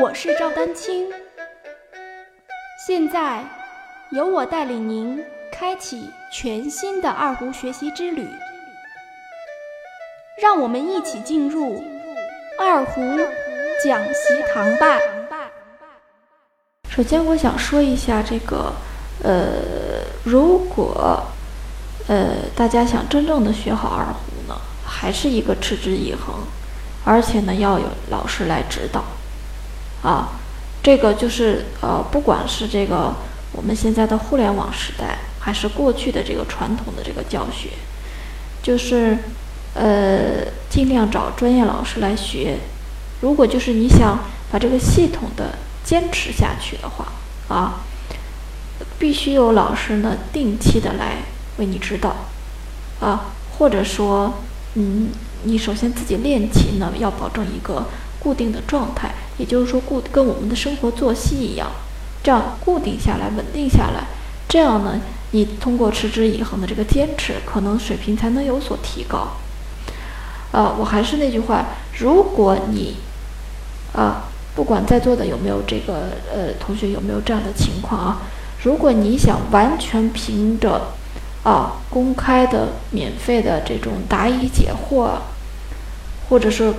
我是赵丹青，现在由我带领您开启全新的二胡学习之旅，让我们一起进入二胡讲习堂吧。首先，我想说一下这个，呃，如果呃大家想真正的学好二胡呢，还是一个持之以恒，而且呢要有老师来指导。啊，这个就是呃，不管是这个我们现在的互联网时代，还是过去的这个传统的这个教学，就是呃，尽量找专业老师来学。如果就是你想把这个系统的坚持下去的话，啊，必须有老师呢定期的来为你指导，啊，或者说，嗯，你首先自己练琴呢要保证一个固定的状态。也就是说，固跟我们的生活作息一样，这样固定下来、稳定下来，这样呢，你通过持之以恒的这个坚持，可能水平才能有所提高。呃，我还是那句话，如果你，啊，不管在座的有没有这个呃同学有没有这样的情况啊，如果你想完全凭着啊公开的、免费的这种答疑解惑，或者是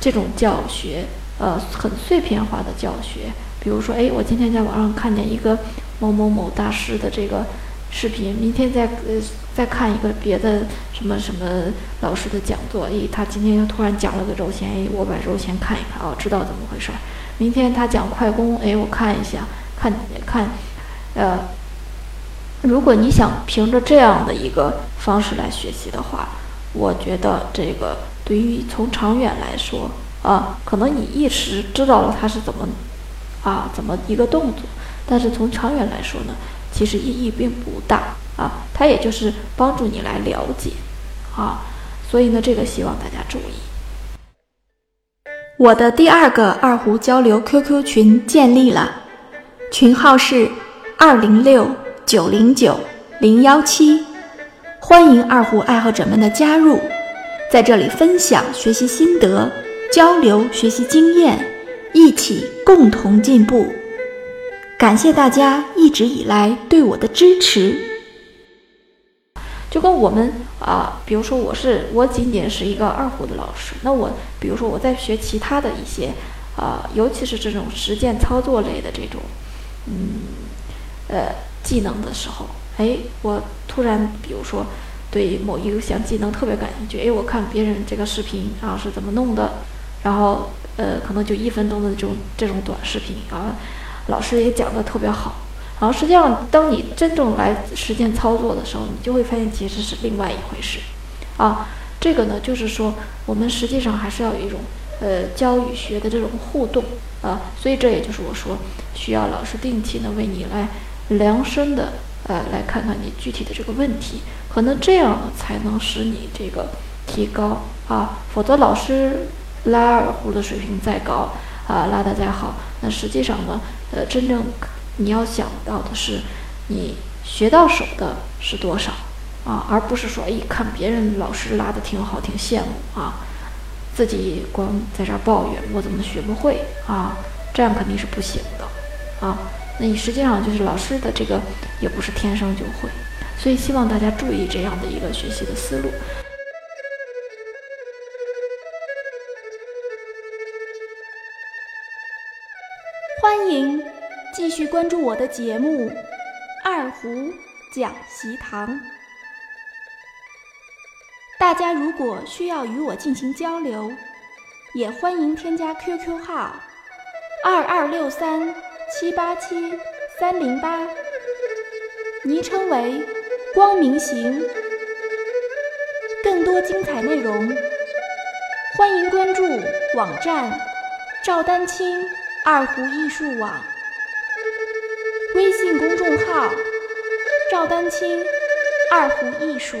这种教学。呃，很碎片化的教学，比如说，哎，我今天在网上看见一个某某某大师的这个视频，明天再呃再看一个别的什么什么老师的讲座，哎，他今天又突然讲了个柔弦，哎，我把柔弦看一看，哦，知道怎么回事儿。明天他讲快攻，哎，我看一下，看看，呃，如果你想凭着这样的一个方式来学习的话，我觉得这个对于从长远来说。啊，可能你一时知道了它是怎么，啊，怎么一个动作，但是从长远来说呢，其实意义并不大啊。它也就是帮助你来了解，啊，所以呢，这个希望大家注意。我的第二个二胡交流 QQ 群建立了，群号是二零六九零九零幺七，欢迎二胡爱好者们的加入，在这里分享学习心得。交流学习经验，一起共同进步。感谢大家一直以来对我的支持。就跟我们啊，比如说我是我仅仅是一个二胡的老师，那我比如说我在学其他的一些啊，尤其是这种实践操作类的这种嗯呃技能的时候，哎，我突然比如说对某一项技能特别感兴趣，哎，我看别人这个视频啊是怎么弄的。然后，呃，可能就一分钟的这种这种短视频啊，老师也讲的特别好。然后实际上，当你真正来实践操作的时候，你就会发现其实是另外一回事。啊，这个呢，就是说我们实际上还是要有一种呃教与学的这种互动啊。所以这也就是我说需要老师定期呢为你来量身的呃来看看你具体的这个问题，可能这样才能使你这个提高啊。否则老师。拉二胡的水平再高啊，拉得再好，那实际上呢，呃，真正你要想到的是，你学到手的是多少啊，而不是说，哎，看别人老师拉的挺好，挺羡慕啊，自己光在这儿抱怨我怎么学不会啊，这样肯定是不行的啊。那你实际上就是老师的这个也不是天生就会，所以希望大家注意这样的一个学习的思路。欢迎继续关注我的节目《二胡讲习堂》。大家如果需要与我进行交流，也欢迎添加 QQ 号二二六三七八七三零八，昵称为“光明行”。更多精彩内容，欢迎关注网站赵丹青。二胡艺术网微信公众号：赵丹青二胡艺术。